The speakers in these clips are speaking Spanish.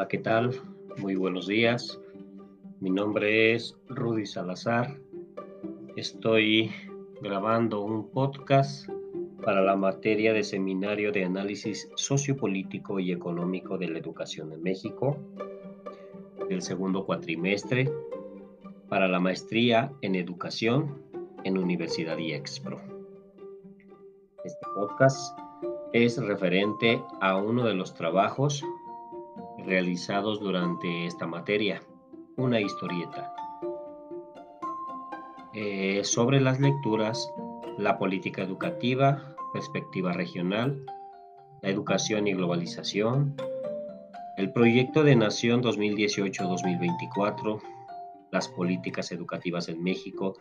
Hola, ¿qué tal? Muy buenos días. Mi nombre es Rudy Salazar. Estoy grabando un podcast para la materia de Seminario de Análisis Sociopolítico y Económico de la Educación en México, del segundo cuatrimestre, para la maestría en Educación en Universidad IEXPRO. Este podcast es referente a uno de los trabajos realizados durante esta materia, una historieta. Eh, sobre las lecturas, la política educativa, perspectiva regional, la educación y globalización, el proyecto de Nación 2018-2024, las políticas educativas en México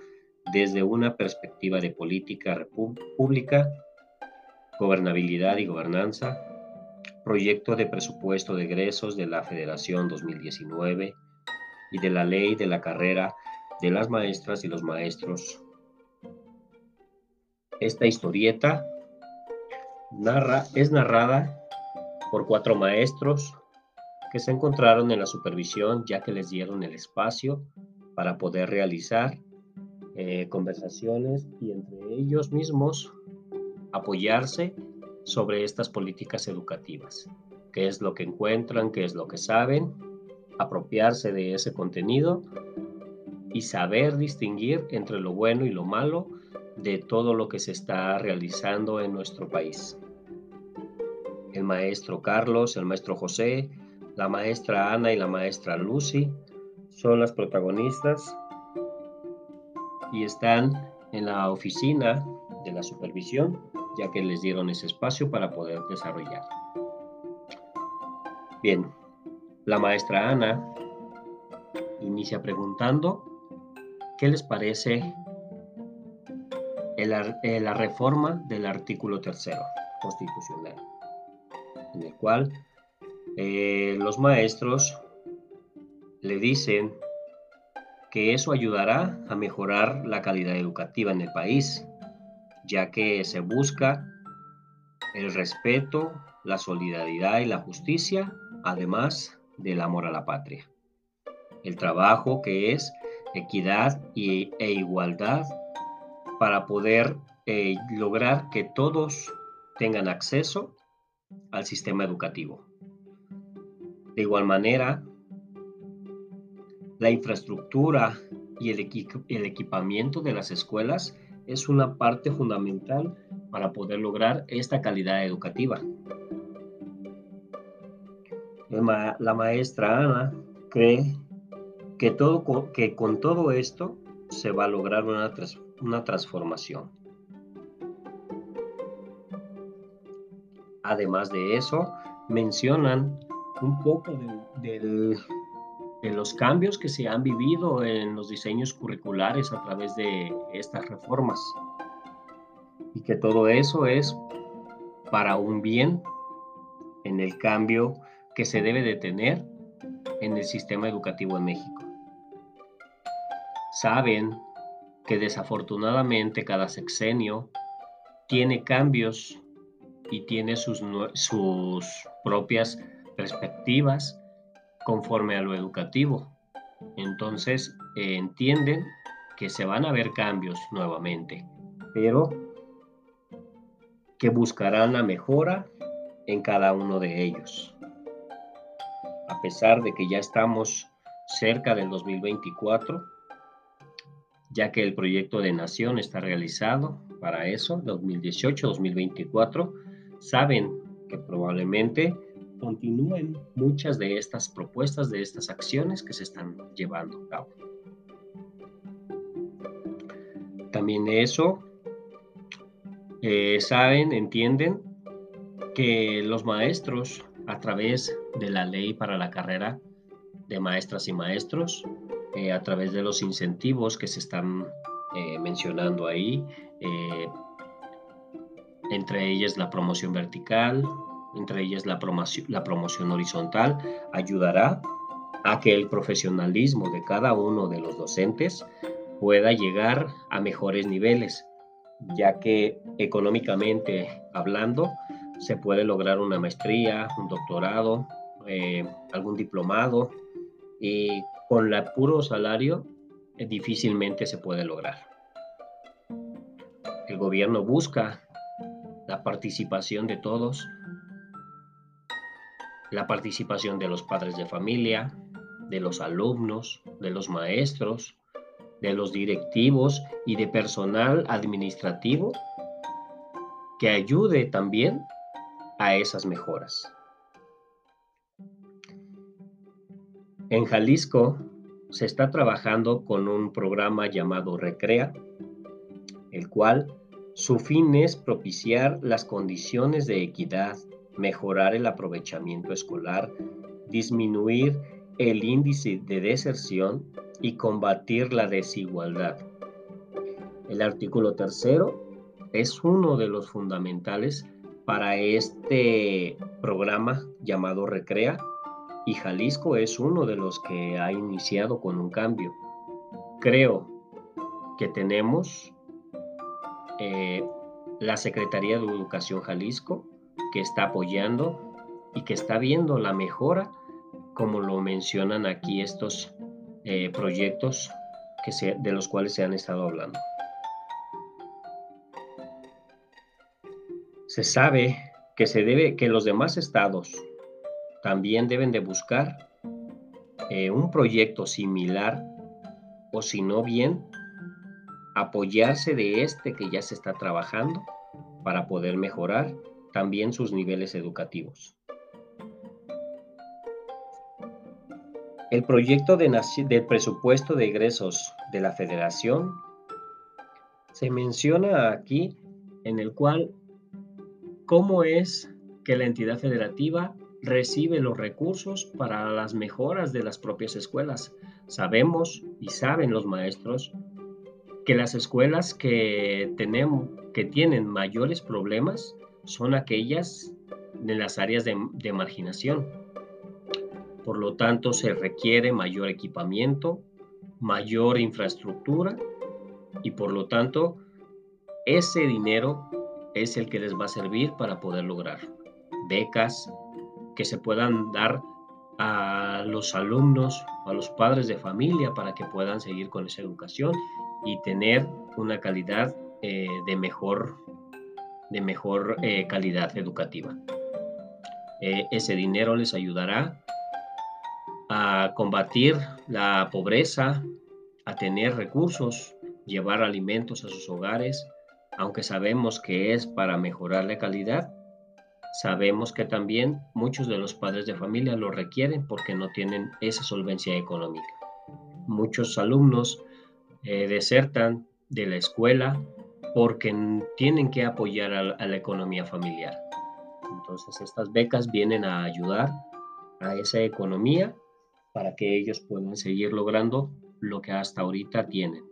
desde una perspectiva de política pública, gobernabilidad y gobernanza, proyecto de presupuesto de egresos de la Federación 2019 y de la ley de la carrera de las maestras y los maestros. Esta historieta narra, es narrada por cuatro maestros que se encontraron en la supervisión ya que les dieron el espacio para poder realizar eh, conversaciones y entre ellos mismos apoyarse sobre estas políticas educativas, qué es lo que encuentran, qué es lo que saben, apropiarse de ese contenido y saber distinguir entre lo bueno y lo malo de todo lo que se está realizando en nuestro país. El maestro Carlos, el maestro José, la maestra Ana y la maestra Lucy son las protagonistas y están en la oficina de la supervisión ya que les dieron ese espacio para poder desarrollar. Bien, la maestra Ana inicia preguntando qué les parece eh, la reforma del artículo tercero constitucional, en el cual eh, los maestros le dicen que eso ayudará a mejorar la calidad educativa en el país, ya que se busca el respeto, la solidaridad y la justicia, además del amor a la patria. El trabajo que es equidad y, e igualdad para poder eh, lograr que todos tengan acceso al sistema educativo. De igual manera, la infraestructura y el, el equipamiento de las escuelas es una parte fundamental para poder lograr esta calidad educativa. La maestra Ana cree que, todo, que con todo esto se va a lograr una, una transformación. Además de eso, mencionan un poco del de los cambios que se han vivido en los diseños curriculares a través de estas reformas. Y que todo eso es para un bien en el cambio que se debe de tener en el sistema educativo en México. Saben que desafortunadamente cada sexenio tiene cambios y tiene sus, sus propias perspectivas conforme a lo educativo. Entonces eh, entienden que se van a ver cambios nuevamente, pero que buscarán la mejora en cada uno de ellos. A pesar de que ya estamos cerca del 2024, ya que el proyecto de nación está realizado para eso, 2018-2024, saben que probablemente continúen muchas de estas propuestas, de estas acciones que se están llevando a cabo. También eso, eh, saben, entienden que los maestros, a través de la ley para la carrera de maestras y maestros, eh, a través de los incentivos que se están eh, mencionando ahí, entre ellas la promoción vertical, entre ellas la promoción, horizontal, ayudará a que el profesionalismo de cada uno de los docentes pueda llegar a mejores niveles, ya que económicamente hablando se puede lograr una maestría, un doctorado eh, algún diplomado, y con el puro salario eh, difícilmente se puede lograr. El gobierno busca la participación de todos, la participación de los padres de familia, de los alumnos, de los maestros, de los directivos y de personal administrativo que ayude también a esas mejoras. En Jalisco se está trabajando con un programa llamado Recrea, el cual su fin es propiciar las condiciones de equidad, mejorar el aprovechamiento escolar, disminuir el índice de deserción y combatir la desigualdad. El artículo tercero es uno de los fundamentales para este programa llamado Recrea y Jalisco es uno de los que ha iniciado con un cambio. Creo que tenemos eh, la Secretaría de Educación Jalisco que está apoyando y que está viendo la mejora como lo mencionan aquí estos eh, proyectos que de los cuales se han estado hablando. Se sabe que se debe que los demás estados también deben de buscar eh, un proyecto similar o si no bien apoyarse de este que ya se está trabajando para poder mejorar también sus niveles educativos. El proyecto de del presupuesto de egresos de la federación se menciona aquí en el cual cómo es que la entidad federativa recibe los recursos para las mejoras de las propias escuelas. Sabemos y saben los maestros que las escuelas que tienen mayores problemas son aquellas de las áreas de marginación. Por lo tanto, se requiere mayor equipamiento, mayor infraestructura y por lo tanto, ese dinero es el que les va a servir para poder lograr becas que se puedan dar a los alumnos, a los padres de familia para que puedan seguir con esa educación y tener una calidad eh, de mejor, de mejor eh, calidad educativa. Eh, ese dinero les ayudará a combatir la pobreza, a tener recursos, llevar alimentos a sus hogares, aunque sabemos que es para mejorar la calidad, sabemos que también muchos de los padres de familia lo requieren porque no tienen esa solvencia económica. Muchos alumnos eh, desertan de la escuela porque tienen que apoyar a la economía familiar. Entonces estas becas vienen a ayudar a esa economía para que ellos puedan seguir logrando lo que hasta ahorita tienen,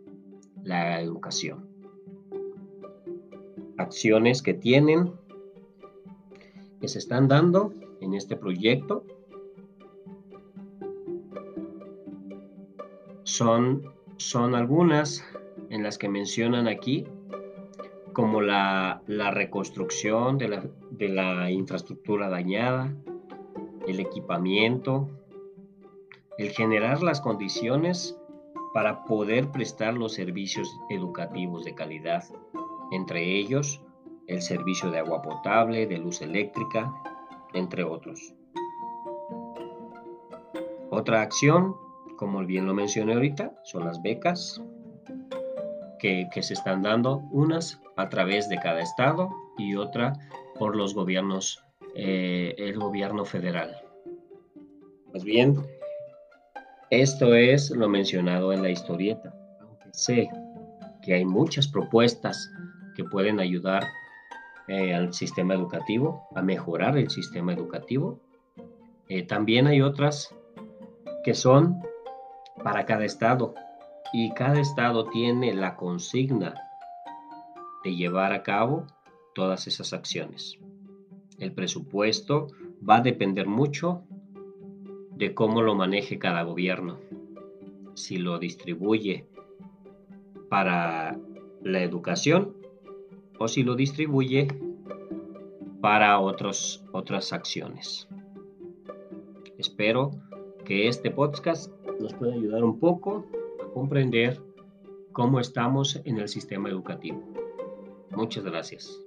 la educación. Acciones que tienen, que se están dando en este proyecto, son, son algunas en las que mencionan aquí, como la, reconstrucción de la, de la infraestructura dañada, el equipamiento, el generar las condiciones para poder prestar los servicios educativos de calidad, entre ellos el servicio de agua potable, de luz eléctrica, entre otros. Otra acción, como bien lo mencioné ahorita, son las becas que, se están dando, unas a través de cada estado y otra por los gobiernos, eh, el gobierno federal. Pues bien, esto es lo mencionado en la historieta, aunque sé que hay muchas propuestas que pueden ayudar eh, al sistema educativo, a mejorar el sistema educativo. Eh, también hay otras que son para cada estado y cada estado tiene la consigna de llevar a cabo todas esas acciones. El presupuesto va a depender mucho de cómo lo maneje cada gobierno. Si lo distribuye para la educación o si lo distribuye para otros, otras acciones. Espero que este podcast nos pueda ayudar un poco a comprender cómo estamos en el sistema educativo. Muchas gracias.